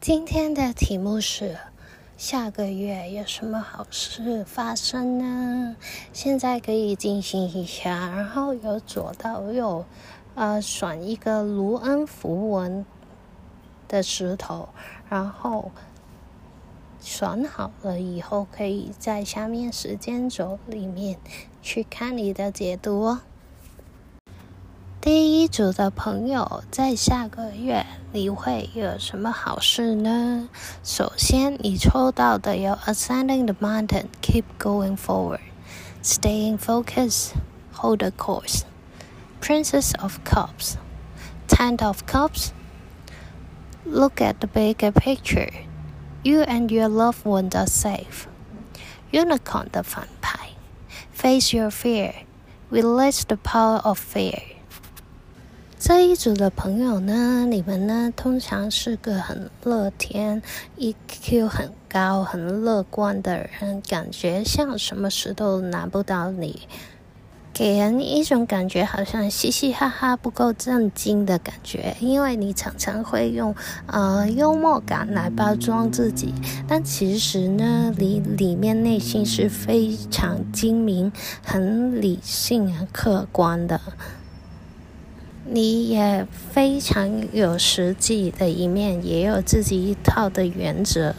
今天的题目是：下个月有什么好事发生呢？现在可以进行一下，然后由左到右，呃，选一个卢恩符文的石头，然后选好了以后，可以在下面时间轴里面去看你的解读哦。第一组的朋友，在下个月你会有什么好事呢？首先，你抽到的有 Ascending the Mountain, Keep Going Forward, Staying Focused, Hold the Course, Princess of Cups, Ten of Cups, Look at the bigger picture, You and your loved ones are safe, Unicorn 的反牌，Face your fear, Release the power of fear。 这一组的朋友呢，你们呢通常是个很乐天、EQ 很高、很乐观的人，感觉像什么事都难不倒你，给人一种感觉好像嘻嘻哈哈不够正经的感觉。因为你常常会用呃幽默感来包装自己，但其实呢，你里面内心是非常精明、很理性、很客观的。你也非常有实际的一面，也有自己一套的原则。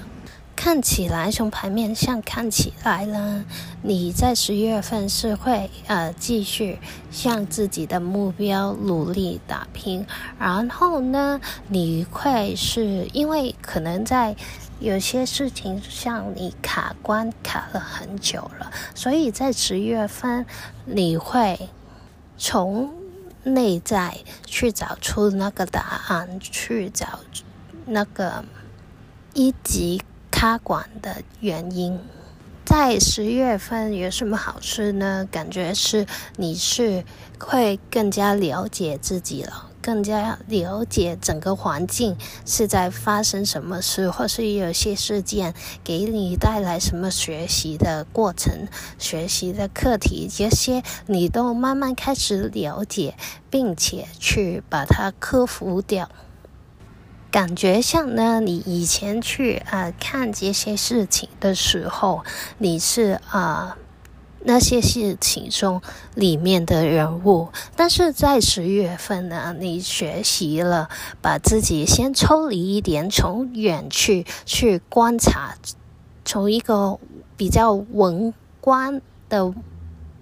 看起来从牌面上看起来呢，你在十月份是会呃继续向自己的目标努力打拼。然后呢，你会是因为可能在有些事情上你卡关卡了很久了，所以在十月份你会从。内在去找出那个答案，去找那个一级卡管的原因。在十月份有什么好事呢？感觉是你是会更加了解自己了，更加了解整个环境是在发生什么事，或是有些事件给你带来什么学习的过程、学习的课题，这些你都慢慢开始了解，并且去把它克服掉。感觉像呢，你以前去啊、看这些事情的时候，你是啊、那些事情中里面的人物，但是在十月份呢，你学习了把自己先抽离一点，从远去去观察，从一个比较宏观的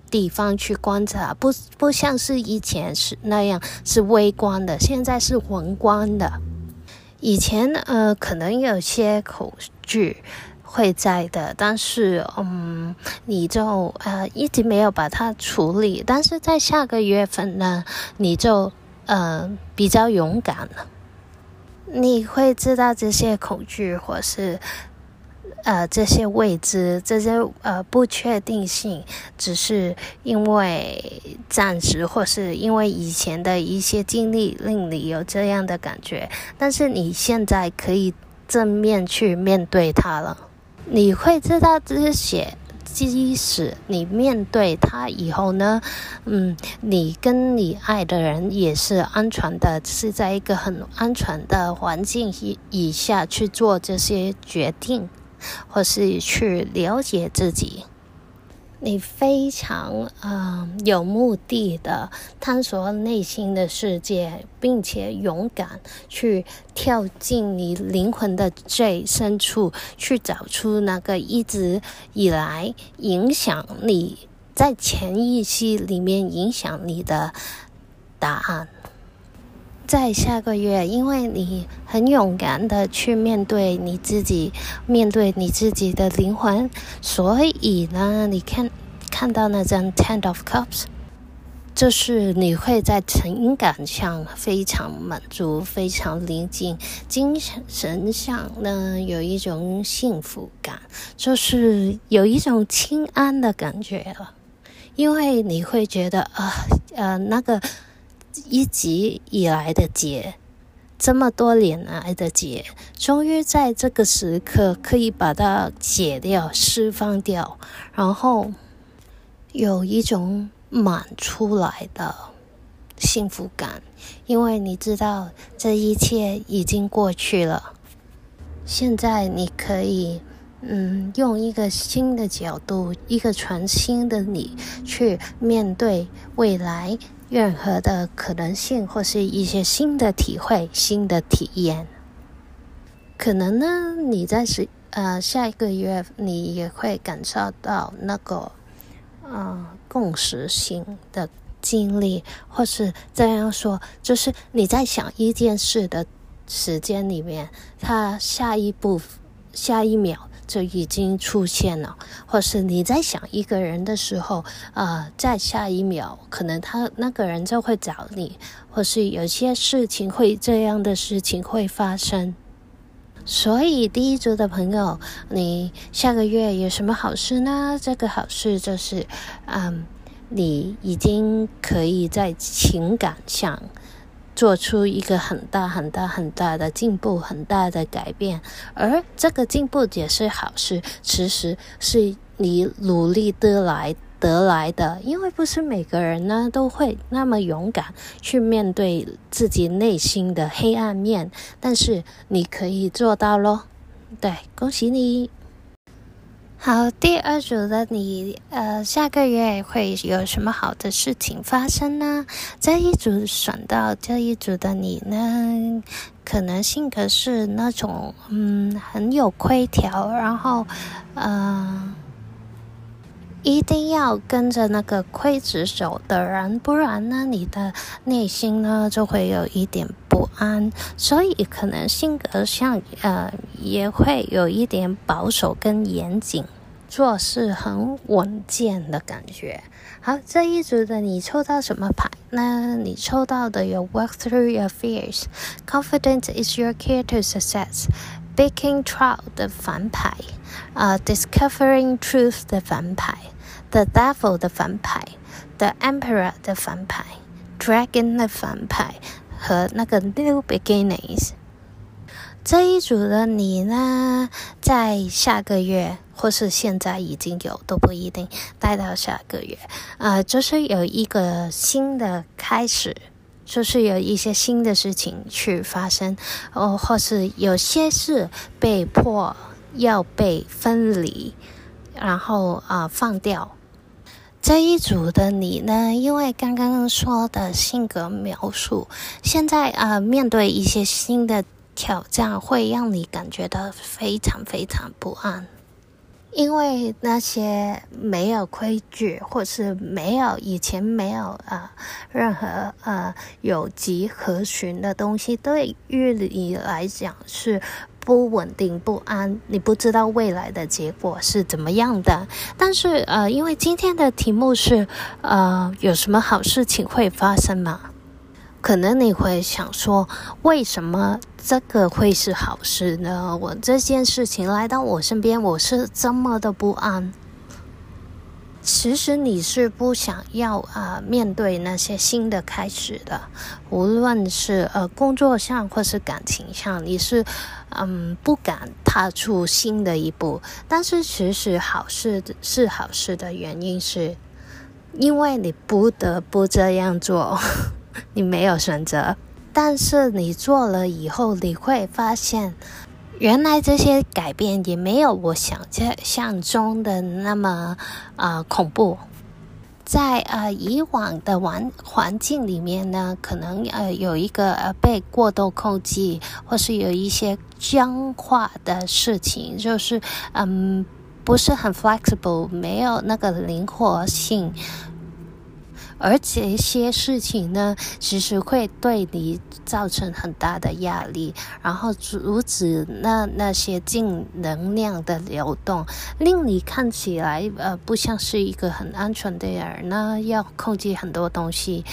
地方去观察，不不像是以前是那样是微观的，现在是宏观的。以前呃，可能有些恐惧会在的，但是嗯，你就呃一直没有把它处理。但是在下个月份呢，你就呃比较勇敢了。你会知道这些恐惧或是呃这些未知、这些呃不确定性，只是因为暂时，或是因为以前的一些经历令你有这样的感觉，但是你现在可以正面去面对它了。你会知道这些，即使你面对他以后呢，嗯，你跟你爱的人也是安全的，是在一个很安全的环境以以下去做这些决定，或是去了解自己。你非常呃有目的的探索内心的世界，并且勇敢去跳进你灵魂的最深处，去找出那个一直以来影响你在潜意识里面影响你的答案。在下个月，因为你很勇敢的去面对你自己，面对你自己的灵魂，所以呢，你看看到那张 Ten of Cups，就是你会在情感上非常满足，非常宁静，精神上呢有一种幸福感，就是有一种轻安的感觉了，因为你会觉得啊呃，呃那个。一直以来的结，这么多年来的结，终于在这个时刻可以把它解掉、释放掉，然后有一种满出来的幸福感，因为你知道这一切已经过去了。现在你可以，嗯，用一个新的角度，一个全新的你去面对未来任何的可能性，或是一些新的体会、新的体验。可能呢，你在是呃下一个月，你也会感受到那个，呃，共识性的经历，或是这样说，就是你在想一件事的时间里面，它下一步、下一秒。就已经出现了，或是你在想一个人的时候，呃，在下一秒，可能他那个人就会找你，或是有些事情会这样的事情会发生。所以第一组的朋友，你下个月有什么好事呢？这个好事就是，嗯，你已经可以在情感上。做出一个很大很大很大的进步，很大的改变，而这个进步也是好事，其实是你努力得来得来的，因为不是每个人呢都会那么勇敢去面对自己内心的黑暗面，但是你可以做到咯，对，恭喜你。好，第二组的你，呃，下个月会有什么好的事情发生呢？这一组选到这一组的你呢，可能性格是那种，嗯，很有亏条，然后，呃，一定要跟着那个刽子手的人，不然呢你的内心呢就会有一点不安，所以可能性格上呃也会有一点保守跟严谨，做事很稳健的感觉。好，这一组的你抽到什么牌呢？你抽到的有 work through your fears，confident is your care to success，baking trial 的反派，啊，discovering truth 的反派。，The Devil 的反派，The Emperor 的反派，Dragon 的反派和那个 New Beginnings。这一组的你呢，在下个月或是现在已经有都不一定，待到下个月，呃，就是有一个新的开始，就是有一些新的事情去发生，哦，或是有些事被迫要被分离，然后啊、放掉。这一组的你呢，因为刚刚说的性格描述，现在啊、面对一些新的。挑战会让你感觉到非常非常不安，因为那些没有规矩，或是没有以前没有啊、任何呃有迹可循的东西，对于你来讲是不稳定、不安，你不知道未来的结果是怎么样的。但是呃，因为今天的题目是呃，有什么好事情会发生吗？可能你会想说，为什么这个会是好事呢？我这件事情来到我身边，我是这么的不安。其实你是不想要啊、面对那些新的开始的，无论是呃工作上或是感情上，你是嗯不敢踏出新的一步。但是其实好事是好事的原因是，因为你不得不这样做。你没有选择，但是你做了以后，你会发现，原来这些改变也没有我想象中的那么啊、恐怖。在呃以往的环环境里面呢，可能呃有一个呃被过度控制，或是有一些僵化的事情，就是嗯不是很 flexible，没有那个灵活性。而这些事情呢，其实会对你造成很大的压力，然后阻止那那些正能量的流动，令你看起来呃不像是一个很安全的人呢，要控制很多东西。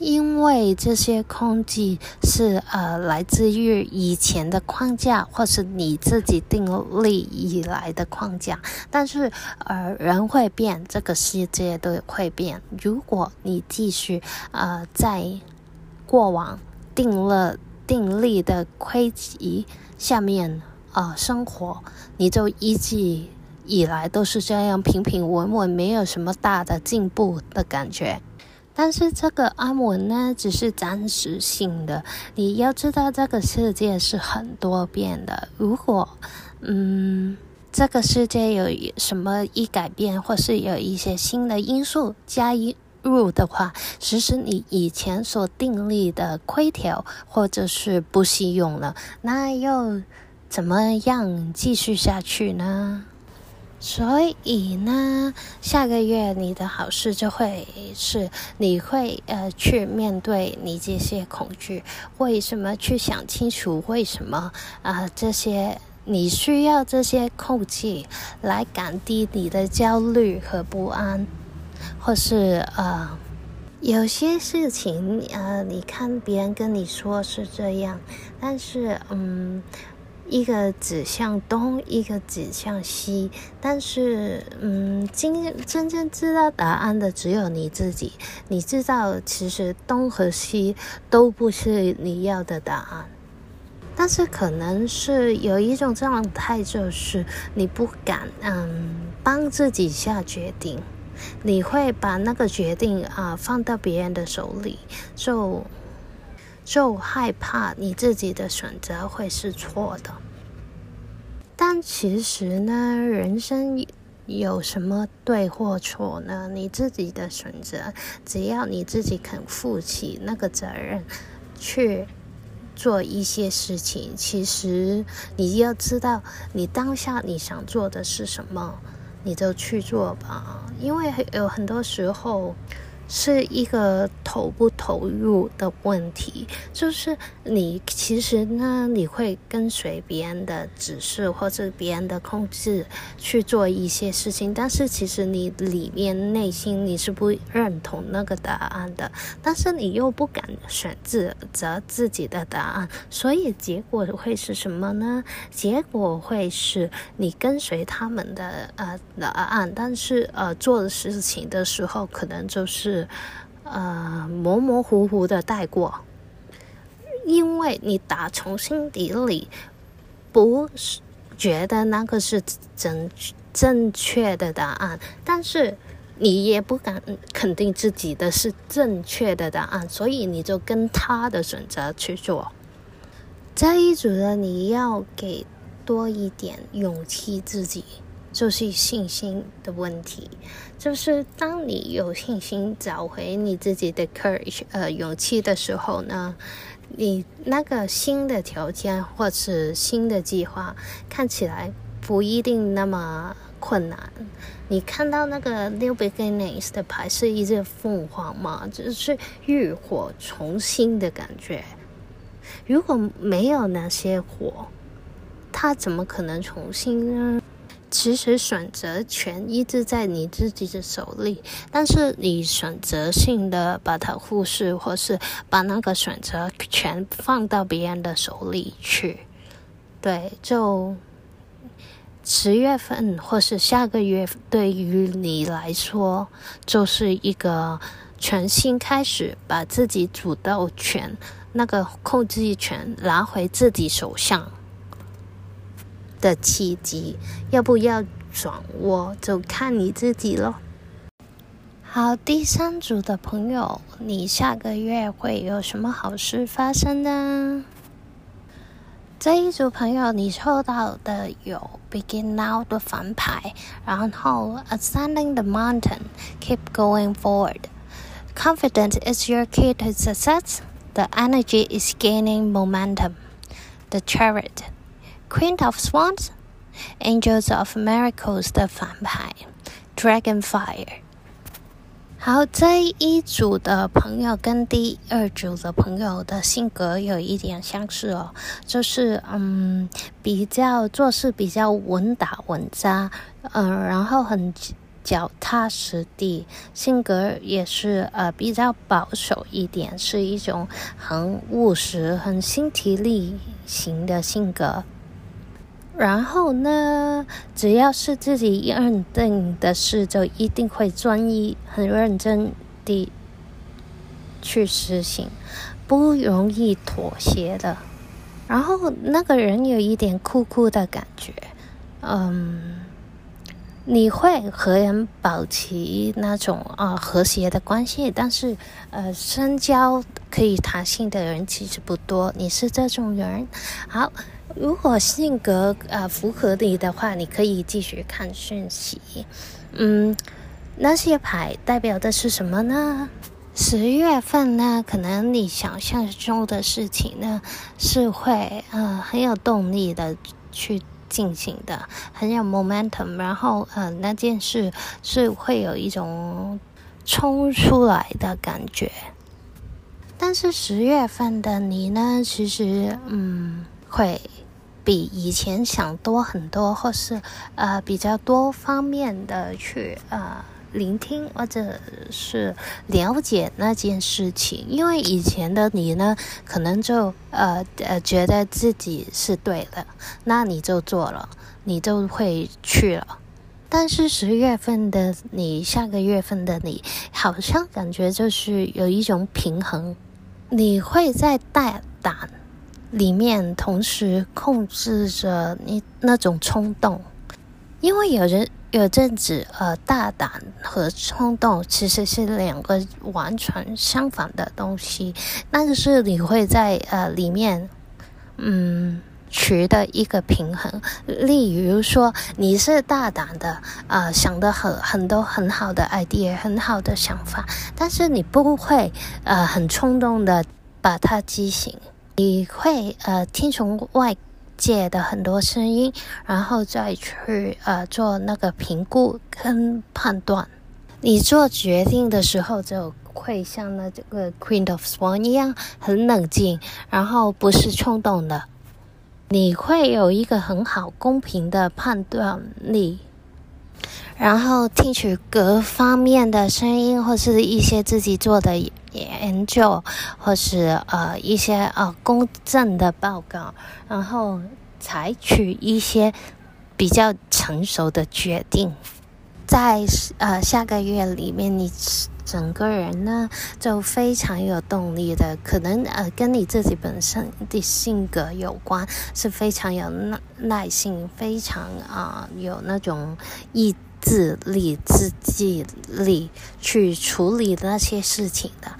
因为这些控制是呃来自于以前的框架，或是你自己定立以来的框架，但是呃人会变，这个世界都会变。如果你继续呃在过往定了定立的规则下面呃生活，你就一直以来都是这样平平稳稳，没有什么大的进步的感觉。但是这个安稳呢，只是暂时性的。你要知道，这个世界是很多变的。如果，嗯，这个世界有什么一改变，或是有一些新的因素加入的话，其实你以前所订立的规条或者是不适用了，那又怎么样继续下去呢？所以呢，下个月你的好事就会是你会呃去面对你这些恐惧，为什么去想清楚为什么啊、这些你需要这些空气来降低你的焦虑和不安，或是呃有些事情呃你看别人跟你说是这样，但是嗯。一个指向东，一个指向西，但是，嗯，今真正知道答案的只有你自己。你知道，其实东和西都不是你要的答案，但是可能是有一种状态，就是你不敢，嗯，帮自己下决定，你会把那个决定啊放到别人的手里，就。就害怕你自己的选择会是错的，但其实呢，人生有什么对或错呢？你自己的选择，只要你自己肯负起那个责任，去做一些事情，其实你要知道，你当下你想做的是什么，你就去做吧，因为有很多时候。是一个投不投入的问题，就是你其实呢，你会跟随别人的指示或者别人的控制去做一些事情，但是其实你里面内心你是不认同那个答案的，但是你又不敢选择择自己的答案，所以结果会是什么呢？结果会是你跟随他们的呃答案，但是呃做的事情的时候可能就是。呃，模模糊糊的带过，因为你打从心底里不是觉得那个是正正确的答案，但是你也不敢肯定自己的是正确的答案，所以你就跟他的选择去做。这一组的你要给多一点勇气自己。就是信心的问题，就是当你有信心找回你自己的 courage，呃，勇气的时候呢，你那个新的条件或是新的计划看起来不一定那么困难。你看到那个 new beginnings 的牌是一只凤凰吗？就是浴火重新的感觉。如果没有那些火，它怎么可能重新呢？其实选择权一直在你自己的手里，但是你选择性的把它忽视，或是把那个选择权放到别人的手里去。对，就十月份或是下个月，对于你来说，就是一个全新开始，把自己主导权、那个控制权拿回自己手上。的契机，要不要掌握就看你自己咯。好，第三组的朋友，你下个月会有什么好事发生呢？这一组朋友，你抽到的有 Begin Now 的反牌，然后 Ascending the Mountain, Keep Going Forward, Confidence is your key to success. The energy is gaining momentum. The Chariot. Queen of Swans, Angels of Miracles 的反派，Dragonfire。好，这一组的朋友跟第二组的朋友的性格有一点相似哦，就是嗯，比较做事比较稳打稳扎，嗯、然后很脚踏实地，性格也是呃比较保守一点，是一种很务实、很身体力行的性格。然后呢，只要是自己认定的事，就一定会专一、很认真地去实行，不容易妥协的。然后那个人有一点酷酷的感觉，嗯，你会和人保持那种啊、和谐的关系，但是呃，深交可以谈心的人其实不多。你是这种人，好，如果性格、呃、符合你的话，你可以继续看讯息。嗯，那些牌代表的是什么呢？十月份呢，可能你想象中的事情呢，是会呃很有动力的去。进行的很有 momentum，然后呃那件事是会有一种冲出来的感觉。但是十月份的你呢，其实嗯会比以前想多很多，或是呃比较多方面的去呃。聆听或者是了解那件事情，因为以前的你呢，可能就呃呃觉得自己是对的，那你就做了，你就会去了。但是十月份的你，下个月份的你，好像感觉就是有一种平衡，你会在大胆里面同时控制着你那种冲动，因为有人。有阵子，呃，大胆和冲动其实是两个完全相反的东西。那个是你会在呃里面，嗯，取得一个平衡。例如说，你是大胆的，呃，想的很很多很好的 idea，很好的想法，但是你不会呃很冲动的把它执行，你会呃听从外。界的很多声音，然后再去呃做那个评估跟判断。你做决定的时候，就会像那这个 Queen of Swan 一样很冷静，然后不是冲动的。你会有一个很好公平的判断力，然后听取各方面的声音，或是一些自己做的研究，或是呃一些呃公正的报告，然后采取一些比较成熟的决定。在呃下个月里面，你整个人呢就非常有动力的，可能呃跟你自己本身的性格有关，是非常有耐耐性，非常啊、有那种意志力、自制力去处理那些事情的。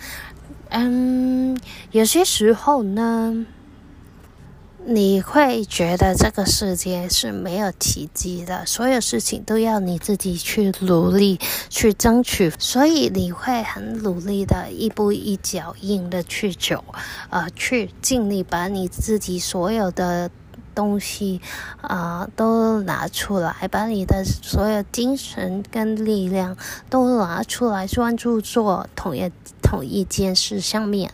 嗯，有些时候呢，你会觉得这个世界是没有奇迹的，所有事情都要你自己去努力去争取，所以你会很努力的一步一脚印的去走，呃，去尽力把你自己所有的。东西啊、都拿出来，把你的所有精神跟力量都拿出来，专注做同一同一件事上面。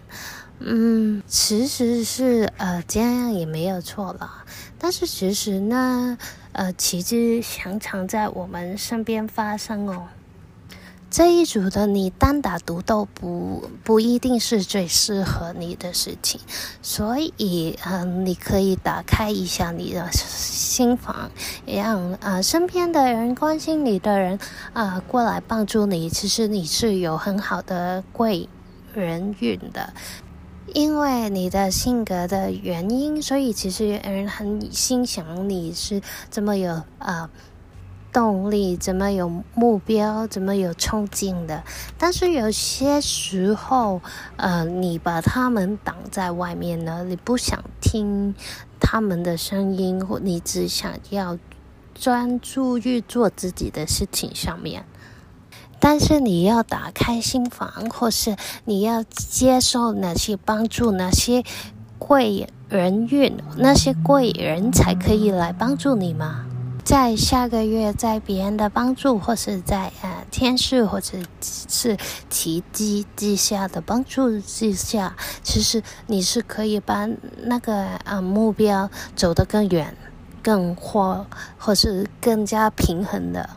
嗯，其实是呃这样也没有错了，但是其实呢，呃，奇迹常常在我们身边发生哦。这一组的你单打独斗不不一定是最适合你的事情，所以嗯、你可以打开一下你的心房，让啊、身边的人关心你的人啊、呃、过来帮助你。其实你是有很好的贵人运的，因为你的性格的原因，所以其实人很欣赏你是这么有啊。动力怎么有目标，怎么有冲劲的？但是有些时候，呃，你把他们挡在外面呢，你不想听他们的声音，或你只想要专注于做自己的事情上面。但是你要打开心房，或是你要接受那些帮助，那些贵人运，那些贵人才可以来帮助你吗？在下个月，在别人的帮助，或是在呃天使，或者是奇迹之下的帮助之下，其实你是可以把那个呃目标走得更远、更或，或是更加平衡的。